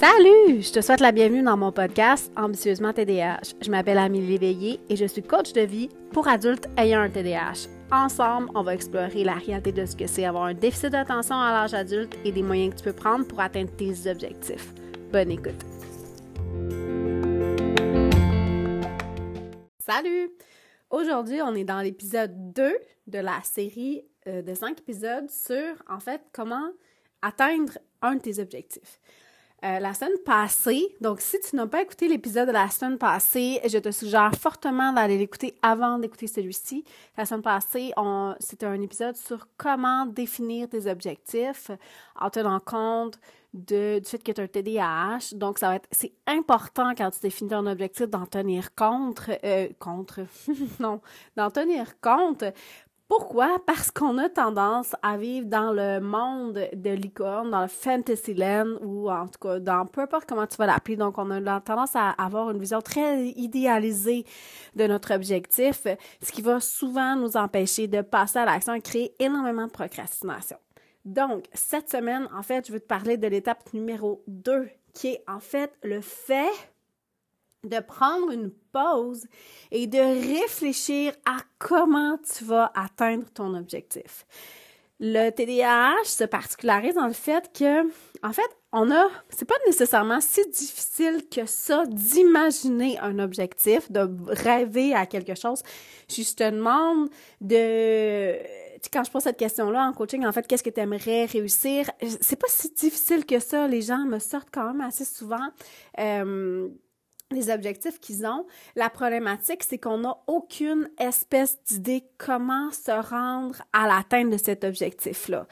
Salut! Je te souhaite la bienvenue dans mon podcast Ambitieusement TDAH. Je m'appelle Amélie Léveillé et je suis coach de vie pour adultes ayant un TDAH. Ensemble, on va explorer la réalité de ce que c'est avoir un déficit d'attention à l'âge adulte et des moyens que tu peux prendre pour atteindre tes objectifs. Bonne écoute! Salut! Aujourd'hui, on est dans l'épisode 2 de la série euh, de 5 épisodes sur, en fait, comment atteindre un de tes objectifs. Euh, la semaine passée, donc si tu n'as pas écouté l'épisode de la semaine passée, je te suggère fortement d'aller l'écouter avant d'écouter celui-ci. La semaine passée, c'était un épisode sur comment définir tes objectifs en tenant compte de, du fait que tu as un TDAH. Donc, ça va être, c'est important quand tu définis ton objectif d'en tenir compte, euh, non, d'en tenir compte pourquoi? Parce qu'on a tendance à vivre dans le monde de licorne, dans le fantasyland ou en tout cas dans peu importe comment tu vas l'appeler. Donc, on a tendance à avoir une vision très idéalisée de notre objectif, ce qui va souvent nous empêcher de passer à l'action et créer énormément de procrastination. Donc, cette semaine, en fait, je veux te parler de l'étape numéro 2, qui est en fait le fait de prendre une pause et de réfléchir à comment tu vas atteindre ton objectif. Le TDAH se particularise dans le fait que, en fait, on a, c'est pas nécessairement si difficile que ça d'imaginer un objectif, de rêver à quelque chose. Je te demande de, quand je pose cette question-là en coaching, en fait, qu'est-ce que tu aimerais réussir? C'est pas si difficile que ça. Les gens me sortent quand même assez souvent. Euh, les objectifs qu'ils ont. La problématique, c'est qu'on n'a aucune espèce d'idée comment se rendre à l'atteinte de cet objectif-là.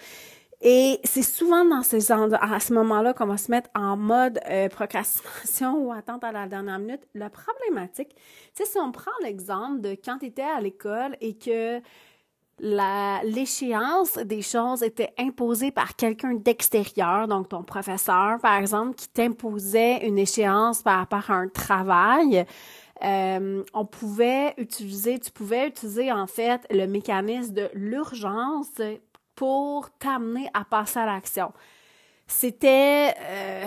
Et c'est souvent dans ces à ce moment-là qu'on va se mettre en mode euh, procrastination ou attente à la dernière minute. La problématique, c'est si on prend l'exemple de quand tu étais à l'école et que l'échéance des choses était imposée par quelqu'un d'extérieur, donc ton professeur, par exemple, qui t'imposait une échéance par rapport à un travail. Euh, on pouvait utiliser, tu pouvais utiliser en fait le mécanisme de l'urgence pour t'amener à passer à l'action. C'était euh,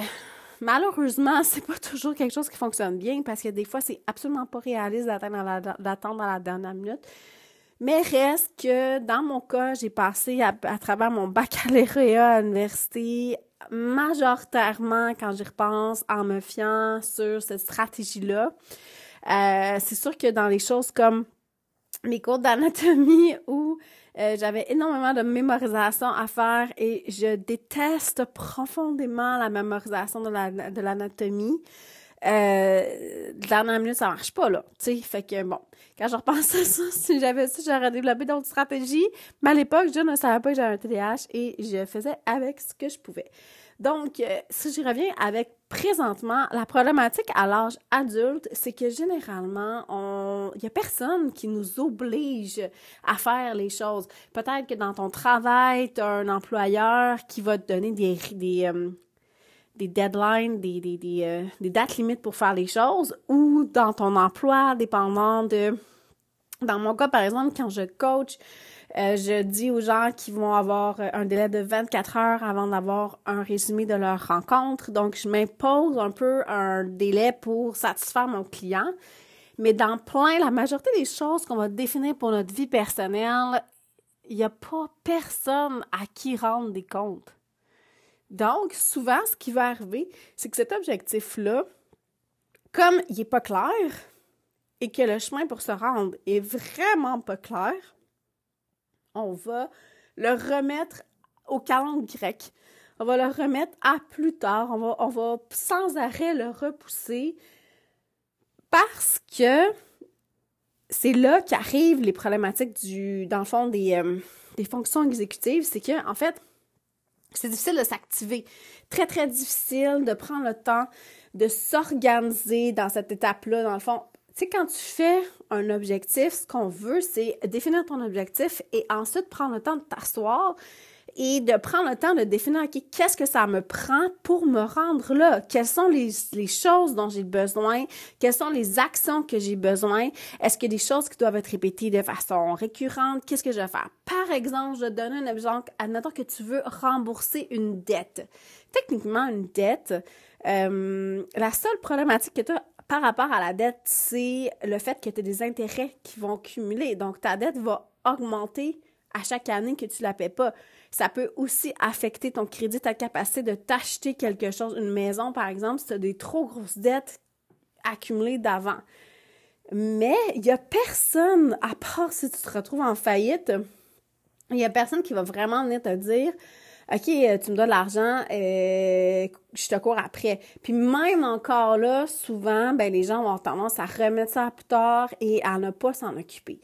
malheureusement, c'est pas toujours quelque chose qui fonctionne bien parce que des fois, c'est absolument pas réaliste d'attendre à la dernière minute. Mais reste que dans mon cas, j'ai passé à, travers mon baccalauréat à l'université majoritairement, quand j'y repense, en me fiant sur cette stratégie-là. Euh, c'est sûr que dans les choses comme mes cours d'anatomie où euh, j'avais énormément de mémorisation à faire et je déteste profondément la mémorisation de l'anatomie. Euh, dernière minute, ça marche pas, là. Tu sais, fait que bon, quand je repense à ça, si j'avais ça, j'aurais développé d'autres stratégies. Mais à l'époque, je ne savais pas que j'avais un TDAH et je faisais avec ce que je pouvais. Donc, euh, si je reviens avec présentement, la problématique à l'âge adulte, c'est que généralement, on, il y a personne qui nous oblige à faire les choses. Peut-être que dans ton travail, tu as un employeur qui va te donner des, des, euh, des deadlines, des, des, euh, des, dates limites pour faire les choses, ou dans ton emploi, dépendant de... Dans mon cas, par exemple, quand je coach, euh, je dis aux gens qu'ils vont avoir un délai de 24 heures avant d'avoir un résumé de leur rencontre. Donc, je m'impose un peu un délai pour satisfaire mon client. Mais dans plein, la majorité des choses qu'on va définir pour notre vie personnelle, il n'y a pas personne à qui rendre des comptes. Donc, souvent, ce qui va arriver, c'est que cet objectif-là, comme il n'est pas clair et que le chemin pour se rendre est vraiment pas clair, on va le remettre au calendrier grec. On va le remettre à plus tard. On va, sans arrêt le repousser parce que c'est là qu'arrivent les problématiques du, dans le fond, des, euh, des fonctions exécutives. C'est que, en fait, c'est difficile de s'activer. Très, très difficile de prendre le temps de s'organiser dans cette étape-là. Dans le fond, tu sais, quand tu fais un objectif, ce qu'on veut, c'est définir ton objectif et ensuite prendre le temps de t'asseoir et de prendre le temps de définir, OK, qu'est-ce que ça me prend pour me rendre là? Quelles sont les, les choses dont j'ai besoin? Quelles sont les actions que j'ai besoin? Est-ce qu'il y a des choses qui doivent être répétées de façon récurrente? Qu'est-ce que je vais faire? Par exemple, je donne un exemple, admettons que tu veux rembourser une dette. Techniquement, une dette, euh, la seule problématique que tu as par rapport à la dette, c'est le fait que tu as des intérêts qui vont cumuler. Donc, ta dette va augmenter à chaque année que tu ne la paies pas. Ça peut aussi affecter ton crédit, ta capacité de t'acheter quelque chose, une maison par exemple, si tu as des trop grosses dettes accumulées d'avant. Mais il n'y a personne, à part si tu te retrouves en faillite, il n'y a personne qui va vraiment venir te dire OK, euh, tu me donnes de l'argent, euh, je te cours après. Puis même encore là, souvent, ben, les gens ont tendance à remettre ça plus tard et à ne pas s'en occuper.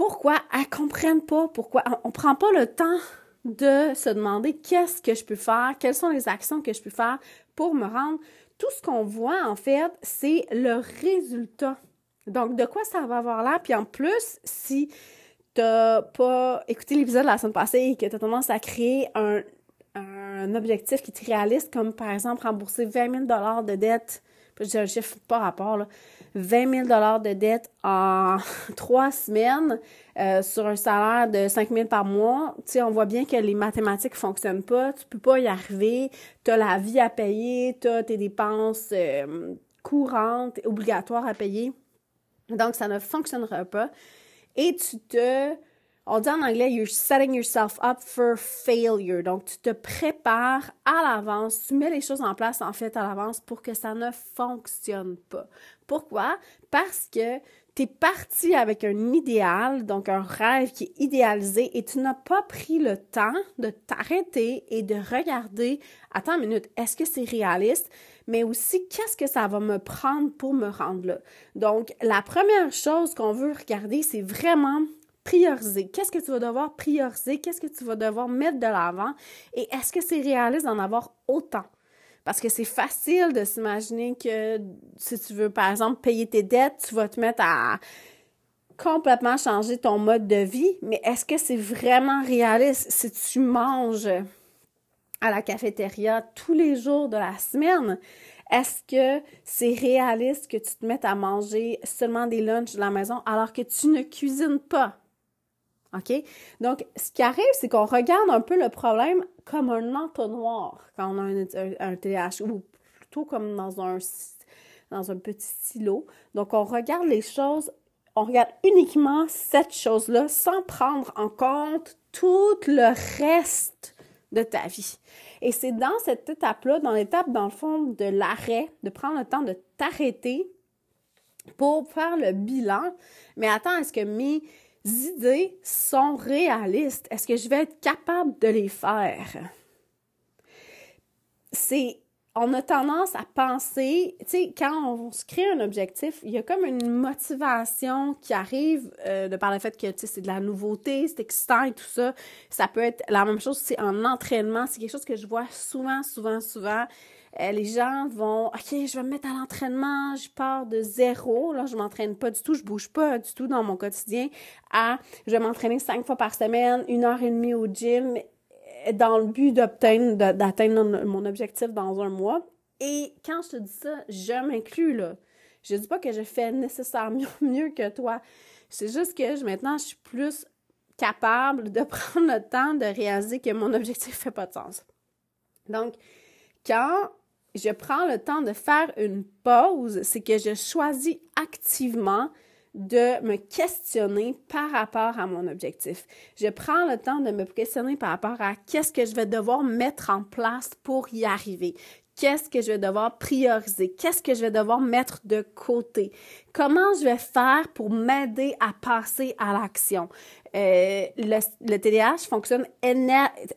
Pourquoi? Elles comprennent pas pourquoi. On, ne prend pas le temps de se demander qu'est-ce que je peux faire, quelles sont les actions que je peux faire pour me rendre. Tout ce qu'on voit, en fait, c'est le résultat. Donc, de quoi ça va avoir l'air? Puis en plus, si t'as pas écouté l'épisode de la semaine passée et que tu as tendance à créer un, objectif qui est réaliste, comme par exemple rembourser 20 000 de dette, je dis un chiffre pas rapport, là, 20 000 de dette en trois semaines euh, sur un salaire de 5 000 par mois, tu sais, on voit bien que les mathématiques fonctionnent pas, tu peux pas y arriver, tu as la vie à payer, tu as tes dépenses euh, courantes, obligatoires à payer. Donc, ça ne fonctionnera pas. Et tu te, on dit en anglais, you're setting yourself up for failure. Donc, tu te prépares à l'avance, tu mets les choses en place en fait à l'avance pour que ça ne fonctionne pas. Pourquoi? Parce que tu es parti avec un idéal, donc un rêve qui est idéalisé et tu n'as pas pris le temps de t'arrêter et de regarder, attends une minute, est-ce que c'est réaliste? mais aussi qu'est-ce que ça va me prendre pour me rendre là? Donc, la première chose qu'on veut regarder, c'est vraiment prioriser. Qu'est-ce que tu vas devoir prioriser? Qu'est-ce que tu vas devoir mettre de l'avant? Et est-ce que c'est réaliste d'en avoir autant? Parce que c'est facile de s'imaginer que si tu veux, par exemple, payer tes dettes, tu vas te mettre à complètement changer ton mode de vie. Mais est-ce que c'est vraiment réaliste si tu manges à la cafétéria tous les jours de la semaine, est-ce que c'est réaliste que tu te mettes à manger seulement des lunchs de la maison alors que tu ne cuisines pas? OK? Donc, ce qui arrive, c'est qu'on regarde un peu le problème comme un entonnoir quand on a un, TDAH, ou plutôt comme dans un, dans un petit silo. Donc, on regarde les choses, on regarde uniquement cette chose-là sans prendre en compte tout le reste de ta vie. Et c'est dans cette étape-là, dans l'étape, dans le fond, de l'arrêt, de prendre le temps de t'arrêter pour faire le bilan. Mais attends, est-ce que mes idées sont réalistes? Est-ce que je vais être capable de les faire? C'est on a tendance à penser, tu sais, quand on se crée un objectif, il y a comme une motivation qui arrive euh, de par le fait que, tu sais, c'est de la nouveauté, c'est excitant et tout ça. Ça peut être la même chose, c'est en entraînement. C'est quelque chose que je vois souvent, souvent, souvent. Euh, les gens vont, OK, je vais me mettre à l'entraînement, je pars de zéro, là, je m'entraîne pas du tout, je bouge pas du tout dans mon quotidien, à, je vais m'entraîner cinq fois par semaine, une heure et demie au gym, dans le but d'obtenir, d'atteindre mon objectif dans un mois. Et quand je te dis ça, je m'inclus, là. Je dis pas que je fais nécessairement mieux que toi. C'est juste que maintenant, je suis plus capable de prendre le temps de réaliser que mon objectif fait pas de sens. Donc, quand je prends le temps de faire une pause, c'est que je choisis activement de me questionner par rapport à mon objectif. Je prends le temps de me questionner par rapport à qu'est-ce que je vais devoir mettre en place pour y arriver. Qu'est-ce que je vais devoir prioriser? Qu'est-ce que je vais devoir mettre de côté? Comment je vais faire pour m'aider à passer à l'action? Euh, le, le, TDAH fonctionne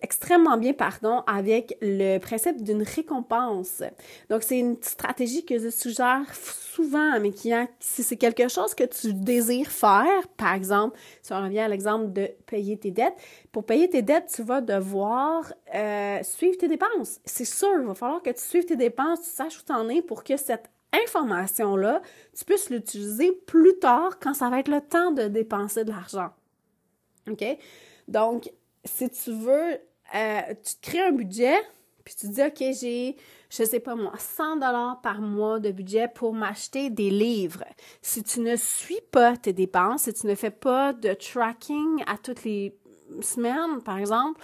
extrêmement bien pardon, avec le principe d'une récompense. Donc, c'est une stratégie que je suggère souvent à mes clients. Si c'est quelque chose que tu désires faire, par exemple, si on revient à l'exemple de payer tes dettes, pour payer tes dettes, tu vas devoir euh, suivre tes dépenses. C'est sûr, il va falloir que tu suives tes dépenses, tu saches où tu en es pour que cette information-là, tu puisses l'utiliser plus tard quand ça va être le temps de dépenser de l'argent. OK? Donc, si tu veux euh, tu crées un budget, puis tu dis, OK, j'ai, je sais pas moi, 100 dollars par mois de budget pour m'acheter des livres. Si tu ne suis pas tes dépenses, si tu ne fais pas de tracking à toutes les semaines, par exemple,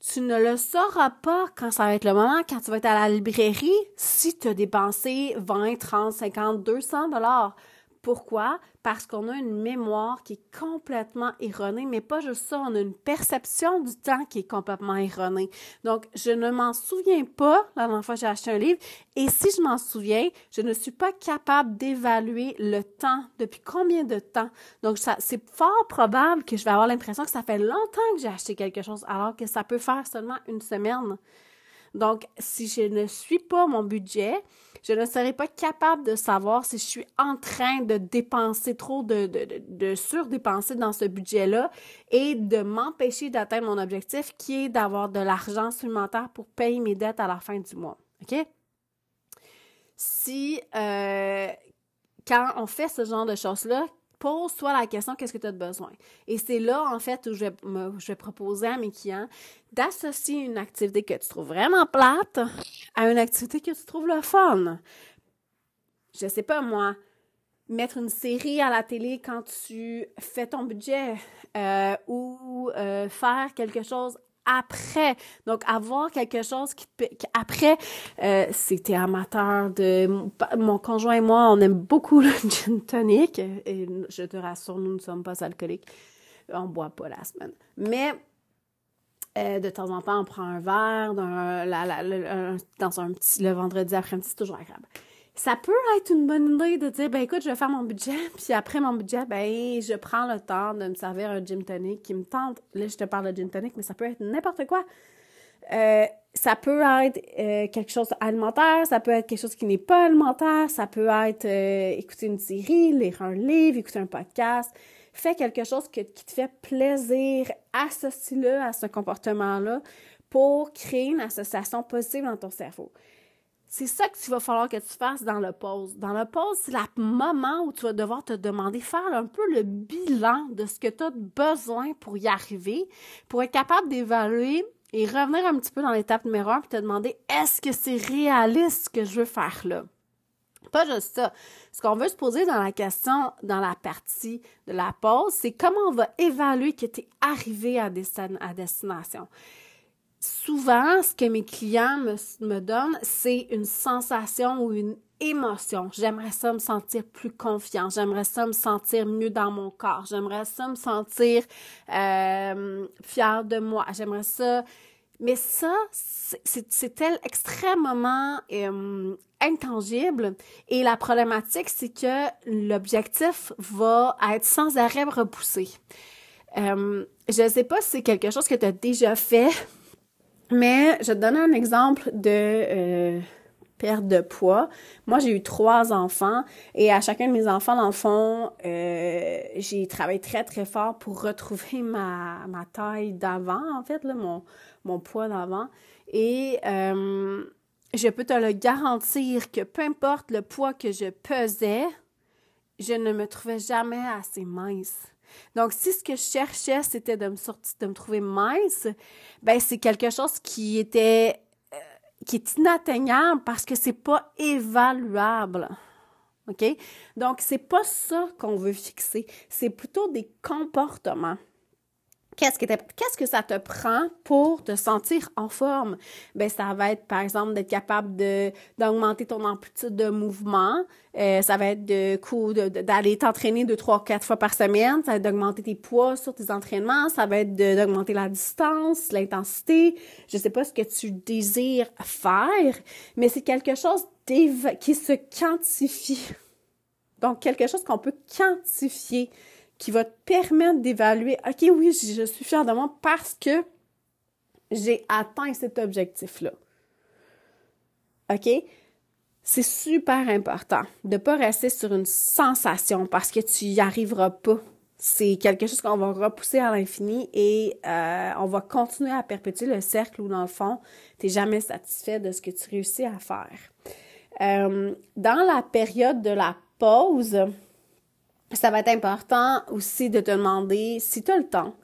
tu ne le sauras pas quand ça va être le moment, quand tu vas être à la librairie, si tu as dépensé 20, 30, 50, 200 dollars. Pourquoi? Parce qu'on a une mémoire qui est complètement erronée, mais pas juste ça, on a une perception du temps qui est complètement erronée. Donc, je ne m'en souviens pas la dernière fois que j'ai acheté un livre, et si je m'en souviens, je ne suis pas capable d'évaluer le temps, depuis combien de temps. Donc, c'est fort probable que je vais avoir l'impression que ça fait longtemps que j'ai acheté quelque chose, alors que ça peut faire seulement une semaine. Donc, si je ne suis pas mon budget, je ne serai pas capable de savoir si je suis en train de dépenser trop, de, de, surdépenser dans ce budget-là et de m'empêcher d'atteindre mon objectif qui est d'avoir de l'argent supplémentaire pour payer mes dettes à la fin du mois. OK? Si, euh, quand on fait ce genre de choses-là, pose-toi la question qu'est-ce que tu as besoin? Et c'est là, en fait, où je vais, je proposer à mes clients d'associer une activité que tu trouves vraiment plate à une activité que tu trouves le fun. Je sais pas, moi, mettre une série à la télé quand tu fais ton budget euh, ou euh, faire quelque chose après. Donc, avoir quelque chose qui, après, euh, c'était amateur de mon, conjoint et moi, on aime beaucoup le gin tonic. Et je te rassure, nous ne sommes pas alcooliques. On boit pas la semaine. Mais euh, de temps en temps, on prend un verre dans, un le vendredi après-midi, c'est toujours agréable ça peut être une bonne idée de dire, ben écoute, je vais faire mon budget, puis après mon budget, ben je prends le temps de me servir un gym tonic qui me tente. Là, je te parle de gym tonic, mais ça peut être n'importe quoi. Euh, ça peut être euh, quelque chose alimentaire, ça peut être quelque chose qui n'est pas alimentaire, ça peut être euh, écouter une série, lire un livre, écouter un podcast. Fais quelque chose qui te fait plaisir, associe-le à ce comportement-là pour créer une association positive dans ton cerveau. C'est ça qu'il va falloir que tu fasses dans le pause. Dans le pause, c'est le moment où tu vas devoir te demander, faire un peu le bilan de ce que tu as besoin pour y arriver, pour être capable d'évaluer et revenir un petit peu dans l'étape numéro un, puis te demander, est-ce que c'est réaliste ce que je veux faire là? Pas juste ça. Ce qu'on veut se poser dans la question, dans la partie de la pause, c'est comment on va évaluer que tu es arrivé à destination souvent, ce que mes clients me, donnent, c'est une sensation ou une émotion. J'aimerais ça me sentir plus confiant. J'aimerais ça me sentir mieux dans mon corps. J'aimerais ça me sentir euh, fière de moi. J'aimerais ça. Mais ça, c'est tel extrêmement euh, intangible. Et la problématique, c'est que l'objectif va être sans arrêt repoussé. Euh, je ne sais pas si c'est quelque chose que tu as déjà fait, mais je te donne un exemple de euh, perte de poids. Moi, j'ai eu trois enfants et à chacun de mes enfants, dans le fond, euh, j'ai travaillé très, très fort pour retrouver ma, taille d'avant, en fait, mon poids d'avant. Et euh, je peux te le garantir que peu importe le poids que je pesais, je ne me trouvais jamais assez mince. Donc, si ce que je cherchais, c'était de me sortir, de me trouver mince, ben c'est quelque chose qui était euh, qui est inatteignable parce que c'est pas évaluable. OK? Donc, c'est pas ça qu'on veut fixer. C'est plutôt des comportements. Qu'est-ce que, ça te prend pour te sentir en forme? Ben, ça va être, par exemple, d'être capable de, d'augmenter ton amplitude de mouvement. Euh, ça va être de, de, d'aller t'entraîner deux, trois, quatre fois par semaine. Ça va être d'augmenter tes poids sur tes entraînements. Ça va être d'augmenter la distance, l'intensité. Je sais pas ce que tu désires faire, mais c'est quelque chose qui se quantifie. Donc, quelque chose qu'on peut quantifier qui va te permettre d'évaluer, OK, oui, je suis fière de moi parce que j'ai atteint cet objectif-là. OK? C'est super important de ne pas rester sur une sensation parce que tu n'y arriveras pas. C'est quelque chose qu'on va repousser à l'infini et euh, on va continuer à perpétuer le cercle où, dans le fond, tu n'es jamais satisfait de ce que tu réussis à faire. Euh, dans la période de la pause, ça va être important aussi de te demander si tu as le temps,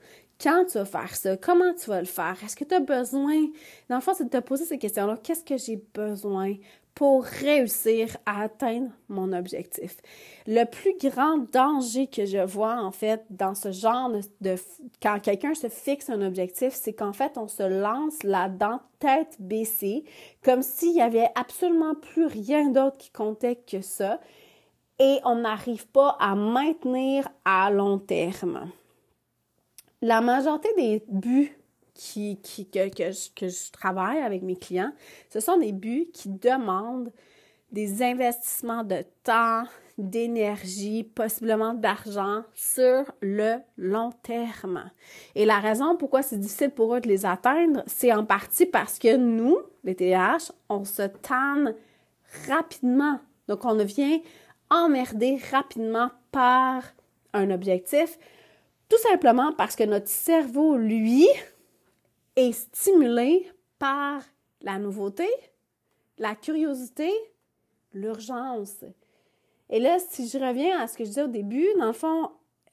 quand tu vas faire ça, comment tu vas le faire, est-ce que tu as besoin, dans le fond, c'est de te poser ces questions-là, qu'est-ce que j'ai besoin pour réussir à atteindre mon objectif? Le plus grand danger que je vois en fait dans ce genre de, quand quelqu'un se fixe un objectif, c'est qu'en fait on se lance là-dedans tête baissée, comme s'il y avait absolument plus rien d'autre qui comptait que ça, et on n'arrive pas à maintenir à long terme. La majorité des buts qui, qui, que, que, je, que je travaille avec mes clients, ce sont des buts qui demandent des investissements de temps, d'énergie, possiblement d'argent sur le long terme. Et la raison pourquoi c'est difficile pour eux de les atteindre, c'est en partie parce que nous, les TH, on se tanne rapidement. Donc, on devient emmerdé rapidement par un objectif, tout simplement parce que notre cerveau, lui, est stimulé par la nouveauté, la curiosité, l'urgence. Et là, si je reviens à ce que je disais au début, dans le fond,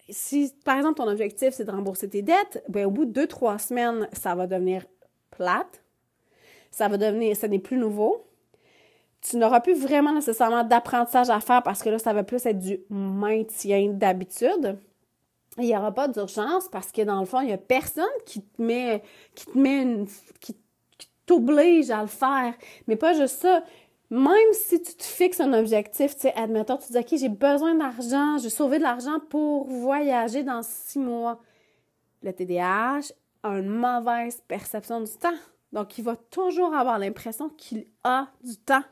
si par exemple ton objectif c'est de rembourser tes dettes, ben au bout de deux, trois semaines, ça va devenir plate. Ça va devenir, ce n'est plus nouveau. Tu n'auras plus vraiment nécessairement d'apprentissage à faire parce que là, ça va plus être du maintien d'habitude il n'y aura pas d'urgence parce que dans le fond, il n'y a personne qui te met, qui te met une, qui, t'oblige à le faire. Mais pas juste ça. Même si tu te fixes un objectif, tu sais, admettons, tu dis, OK, j'ai besoin d'argent, je vais sauver de l'argent pour voyager dans six mois. Le TDAH a une mauvaise perception du temps. Donc, il va toujours avoir l'impression qu'il a du temps.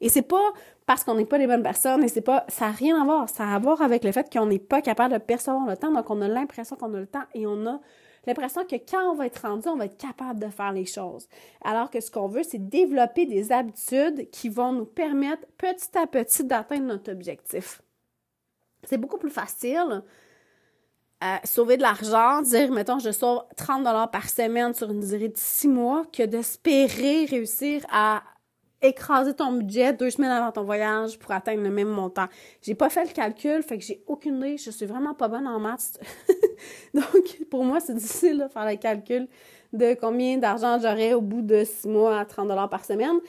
Et c'est pas parce qu'on n'est pas les bonnes personnes et c'est pas, ça n'a rien à voir. Ça a à voir avec le fait qu'on n'est pas capable de percevoir le temps. Donc, on a l'impression qu'on a le temps et on a l'impression que quand on va être rendu, on va être capable de faire les choses. Alors que ce qu'on veut, c'est développer des habitudes qui vont nous permettre petit à petit d'atteindre notre objectif. C'est beaucoup plus facile euh, sauver de l'argent, dire, mettons, je sauve 30 dollars par semaine sur une durée de six mois, que d'espérer réussir à écraser ton budget deux semaines avant ton voyage pour atteindre le même montant. J'ai pas fait le calcul, fait que j'ai aucune idée. Je suis vraiment pas bonne en maths. Donc, pour moi, c'est difficile de faire le calcul de combien d'argent j'aurais au bout de six mois à 30 dollars par semaine.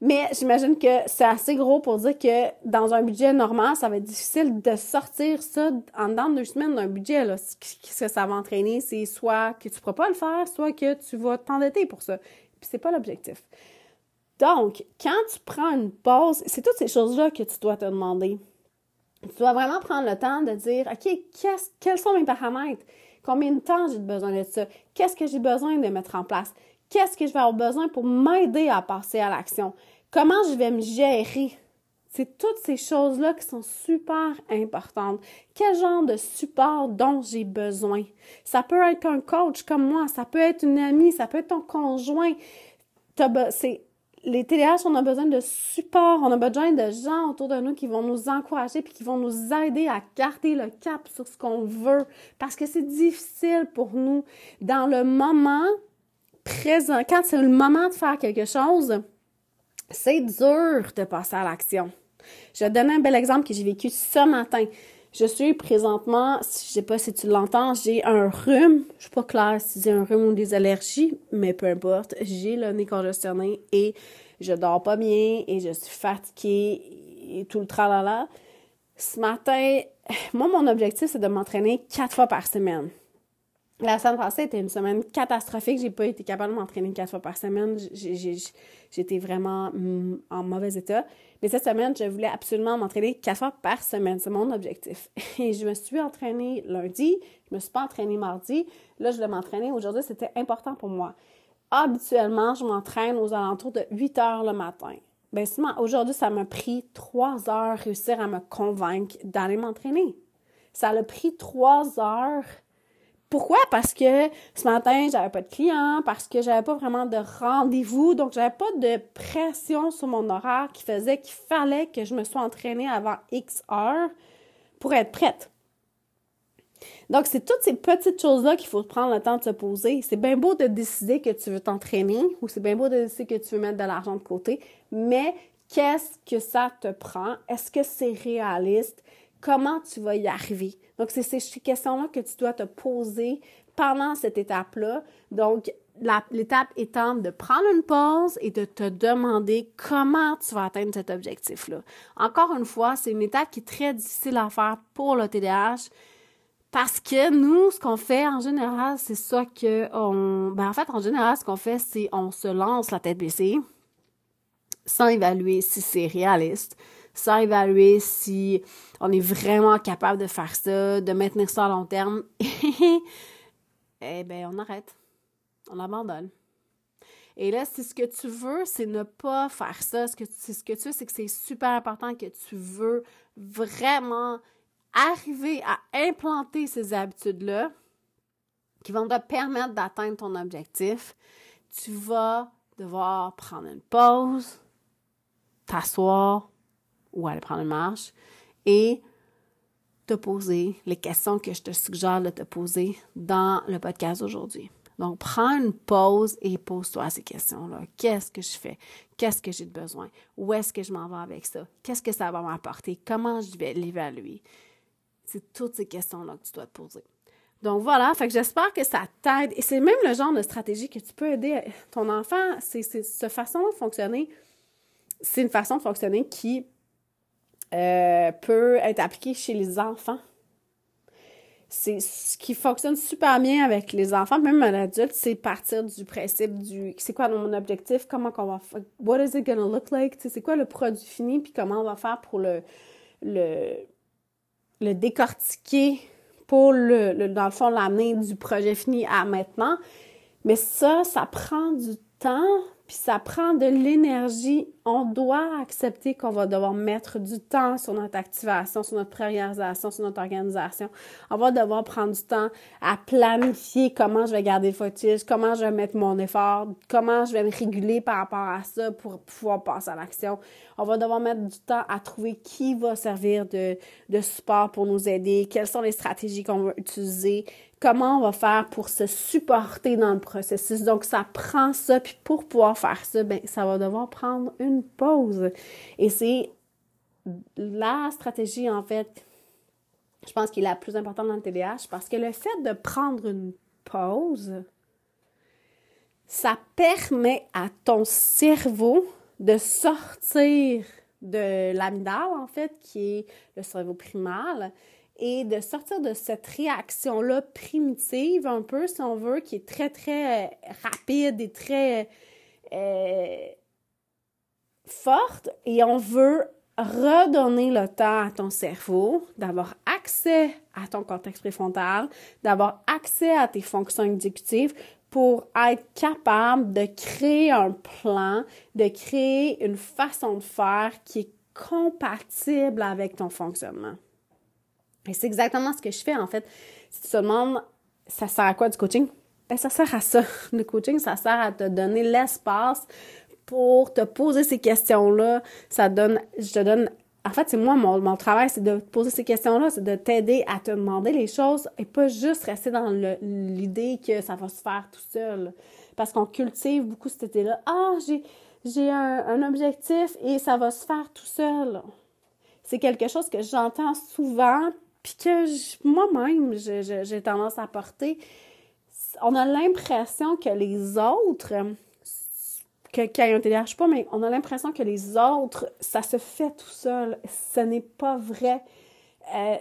Mais j'imagine que c'est assez gros pour dire que dans un budget normal, ça va être difficile de sortir ça en dedans de deux semaines d'un budget. Ce que ça va entraîner, c'est soit que tu ne pourras pas le faire, soit que tu vas t'endetter pour ça. Puis c'est pas l'objectif. Donc, quand tu prends une pause, c'est toutes ces choses-là que tu dois te demander. Tu dois vraiment prendre le temps de dire, OK, quels sont mes paramètres? Combien de temps j'ai besoin de ça? Qu'est-ce que j'ai besoin de mettre en place? Qu'est-ce que je vais avoir besoin pour m'aider à passer à l'action? Comment je vais me gérer? C'est toutes ces choses-là qui sont super importantes. Quel genre de support dont j'ai besoin? Ça peut être un coach comme moi, ça peut être une amie, ça peut être ton conjoint. C'est les TDAH, on a besoin de support, on a besoin de gens autour de nous qui vont nous encourager puis qui vont nous aider à garder le cap sur ce qu'on veut parce que c'est difficile pour nous dans le moment présent, quand c'est le moment de faire quelque chose, c'est dur de passer à l'action. Je vais donner un bel exemple que j'ai vécu ce matin. Je suis présentement, je sais pas si tu l'entends, j'ai un rhume. Je suis pas claire si c'est un rhume ou des allergies, mais peu importe. J'ai le nez congestionné et je dors pas bien et je suis fatiguée et tout le tralala. Ce matin, moi, mon objectif, c'est de m'entraîner quatre fois par semaine. La semaine passée était une semaine catastrophique. J'ai pas été capable de m'entraîner quatre fois par semaine. J'étais vraiment mm, en mauvais état. Mais cette semaine, je voulais absolument m'entraîner quatre fois par semaine. C'est mon objectif. Et je me suis entraînée lundi, je me suis pas entraînée mardi. Là, je voulais m'entraîner. Aujourd'hui, c'était important pour moi. Habituellement, je m'entraîne aux alentours de 8 heures le matin. Bien, aujourd'hui, ça m'a pris trois heures réussir à me convaincre d'aller m'entraîner. Ça a pris trois heures pourquoi? Parce que ce matin, j'avais pas de clients, parce que j'avais pas vraiment de rendez-vous, donc j'avais pas de pression sur mon horaire qui faisait qu'il fallait que je me sois entraînée avant X heures pour être prête. Donc, c'est toutes ces petites choses-là qu'il faut prendre le temps de se poser. C'est bien beau de décider que tu veux t'entraîner ou c'est bien beau de décider que tu veux mettre de l'argent de côté, mais qu'est-ce que ça te prend? Est-ce que c'est réaliste? comment tu vas y arriver? Donc, c'est ces questions-là que tu dois te poser pendant cette étape-là. Donc, l'étape étant de prendre une pause et de te demander comment tu vas atteindre cet objectif-là. Encore une fois, c'est une étape qui est très difficile à faire pour le TDAH parce que nous, ce qu'on fait en général, c'est ça que on. Ben en fait, en général, ce qu'on fait, c'est on se lance la tête baissée sans évaluer si c'est réaliste, sans évaluer si on est vraiment capable de faire ça, de maintenir ça à long terme. eh ben, on arrête. On abandonne. Et là, si ce que tu veux, c'est ne pas faire ça, ce que, ce que tu veux, c'est que c'est super important que tu veux vraiment arriver à implanter ces habitudes-là qui vont te permettre d'atteindre ton objectif, tu vas devoir prendre une pause, t'asseoir ou aller prendre une marche et te poser les questions que je te suggère de te poser dans le podcast aujourd'hui. Donc, prends une pause et pose-toi ces questions-là. Qu'est-ce que je fais? Qu'est-ce que j'ai de besoin? Où est-ce que je m'en vais avec ça? Qu'est-ce que ça va m'apporter? Comment je vais l'évaluer? C'est toutes ces questions-là que tu dois te poser. Donc voilà, fait que j'espère que ça t'aide. Et c'est même le genre de stratégie que tu peux aider ton enfant. C'est cette façon de fonctionner. C'est une façon de fonctionner qui euh, peut être appliquée chez les enfants. C'est ce qui fonctionne super bien avec les enfants, même un adulte, c'est partir du principe du c'est quoi mon objectif, comment qu'on va faire, what is it gonna look like, c'est quoi le produit fini, puis comment on va faire pour le, le le décortiquer pour le, dans le fond l'amener du projet fini à maintenant. Mais ça, ça prend du temps, puis ça prend de l'énergie. On doit accepter qu'on va devoir mettre du temps sur notre activation, sur notre priorisation, sur notre organisation. On va devoir prendre du temps à planifier comment je vais garder le focus, comment je vais mettre mon effort, comment je vais me réguler par rapport à ça pour pouvoir passer à l'action. On va devoir mettre du temps à trouver qui va servir de, de support pour nous aider, quelles sont les stratégies qu'on va utiliser, comment on va faire pour se supporter dans le processus. Donc, ça prend ça. Puis pour pouvoir faire ça, ben, ça va devoir prendre une pause. Et c'est la stratégie, en fait, je pense qui est la plus importante dans le TDAH parce que le fait de prendre une pause, ça permet à ton cerveau de sortir de l'amygdale, en fait, qui est le cerveau primal, et de sortir de cette réaction-là primitive, un peu, si on veut, qui est très, très rapide et très euh, forte, et on veut redonner le temps à ton cerveau, d'avoir accès à ton cortex préfrontal, d'avoir accès à tes fonctions exécutives pour être capable de créer un plan, de créer une façon de faire qui est compatible avec ton fonctionnement. Et c'est exactement ce que je fais, en fait. Si tu te demandes, ça sert à quoi du coaching? Ben, ça sert à ça. Le coaching, ça sert à te donner l'espace pour te poser ces questions-là. Ça donne, je te donne, en fait, c'est moi, mon, mon travail, c'est de poser ces questions-là, c'est de t'aider à te demander les choses et pas juste rester dans l'idée que ça va se faire tout seul. Parce qu'on cultive beaucoup cette idée-là. Ah, j'ai, j'ai un, un objectif et ça va se faire tout seul. C'est quelque chose que j'entends souvent, puis que moi-même, j'ai tendance à porter, on a l'impression que les autres, que, un TDAH pas, mais on a l'impression que les autres, ça se fait tout seul. Ce n'est pas vrai. Euh,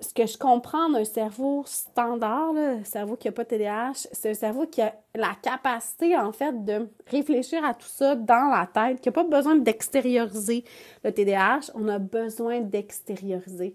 ce que je comprends d'un cerveau standard, un cerveau qui n'a pas de TDAH, c'est un cerveau qui a la capacité, en fait, de réfléchir à tout ça dans la tête, qui n'a pas besoin d'extérioriser le TDAH, on a besoin d'extérioriser.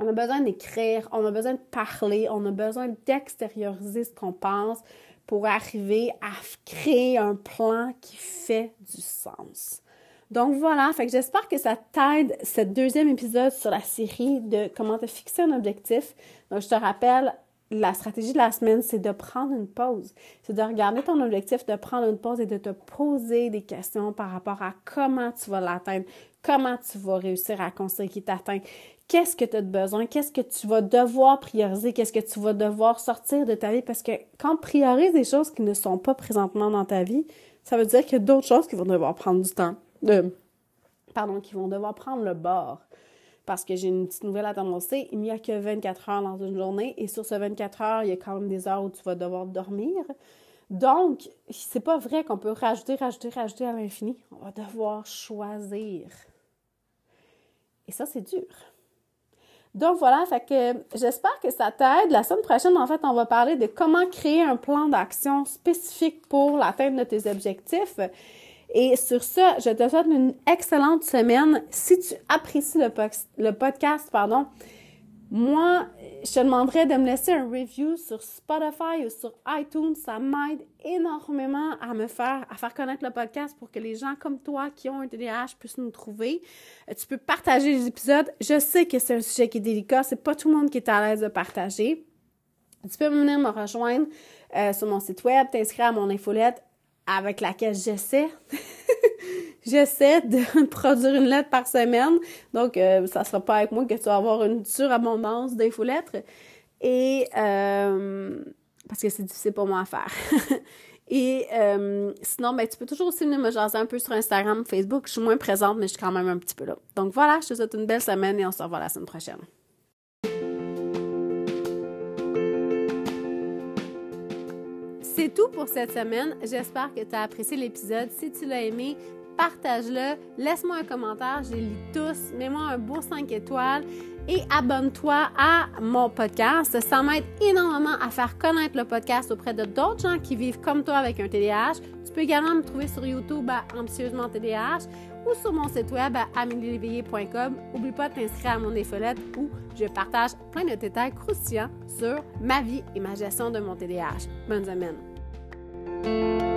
On a besoin d'écrire, on a besoin de parler, on a besoin d'extérioriser ce qu'on pense pour arriver à créer un plan qui fait du sens. Donc voilà, j'espère que ça t'aide ce deuxième épisode sur la série de comment te fixer un objectif. Donc je te rappelle, la stratégie de la semaine, c'est de prendre une pause. C'est de regarder ton objectif, de prendre une pause et de te poser des questions par rapport à comment tu vas l'atteindre, comment tu vas réussir à construire qui t'atteint, qu'est-ce que tu as de besoin, qu'est-ce que tu vas devoir prioriser, qu'est-ce que tu vas devoir sortir de ta vie? Parce que quand on priorise des choses qui ne sont pas présentement dans ta vie, ça veut dire qu'il y a d'autres choses qui vont devoir prendre du temps. Pardon, qui vont devoir prendre le bord. parce que j'ai une petite nouvelle à t'annoncer. Il n'y a que 24 heures dans une journée et sur ces 24 heures, il y a quand même des heures où tu vas devoir dormir. Donc, c'est pas vrai qu'on peut rajouter, rajouter, rajouter à l'infini. On va devoir choisir. Et ça, c'est dur. Donc voilà, fait que j'espère que ça t'aide. La semaine prochaine, en fait, on va parler de comment créer un plan d'action spécifique pour l'atteinte de tes objectifs. Et sur ça, je te souhaite une excellente semaine. Si tu apprécies le, le podcast, pardon, moi, je te demanderais de me laisser un review sur Spotify ou sur iTunes. Ça m'aide énormément à me faire, à faire connaître le podcast pour que les gens comme toi qui ont un TDAH puissent nous trouver. Euh, tu peux partager les épisodes. Je sais que c'est un sujet qui est délicat. C'est pas tout le monde qui est à l'aise de partager. Tu peux venir me rejoindre euh, sur mon site web, t'inscrire à mon infolette avec laquelle j'essaie. j'essaie de produire une lettre par semaine. Donc, euh, ça ne sera pas avec moi que tu vas avoir une surabondance d'infolettres. Et euh, parce que c'est difficile pour moi à faire. Et euh, sinon, ben, tu peux toujours aussi venir me jaser un peu sur Instagram, Facebook. Je suis moins présente, mais je suis quand même un petit peu là. Donc voilà, je te souhaite une belle semaine et on se revoit la semaine prochaine. C'est tout pour cette semaine. J'espère que tu as apprécié l'épisode. Si tu l'as aimé, partage-le, laisse-moi un commentaire, je les lis tous, mets-moi un beau 5 étoiles et abonne-toi à mon podcast. Ça m'aide énormément à faire connaître le podcast auprès de d'autres gens qui vivent comme toi avec un TDAH. Tu peux également me trouver sur YouTube à Ambitieusement TDAH ou sur mon site web à amélieléveillé.com. N'oublie pas de t'inscrire à mon infolette où je partage plein de détails croustillants sur ma vie et ma gestion de mon TDAH. Bonne semaine! Thank you.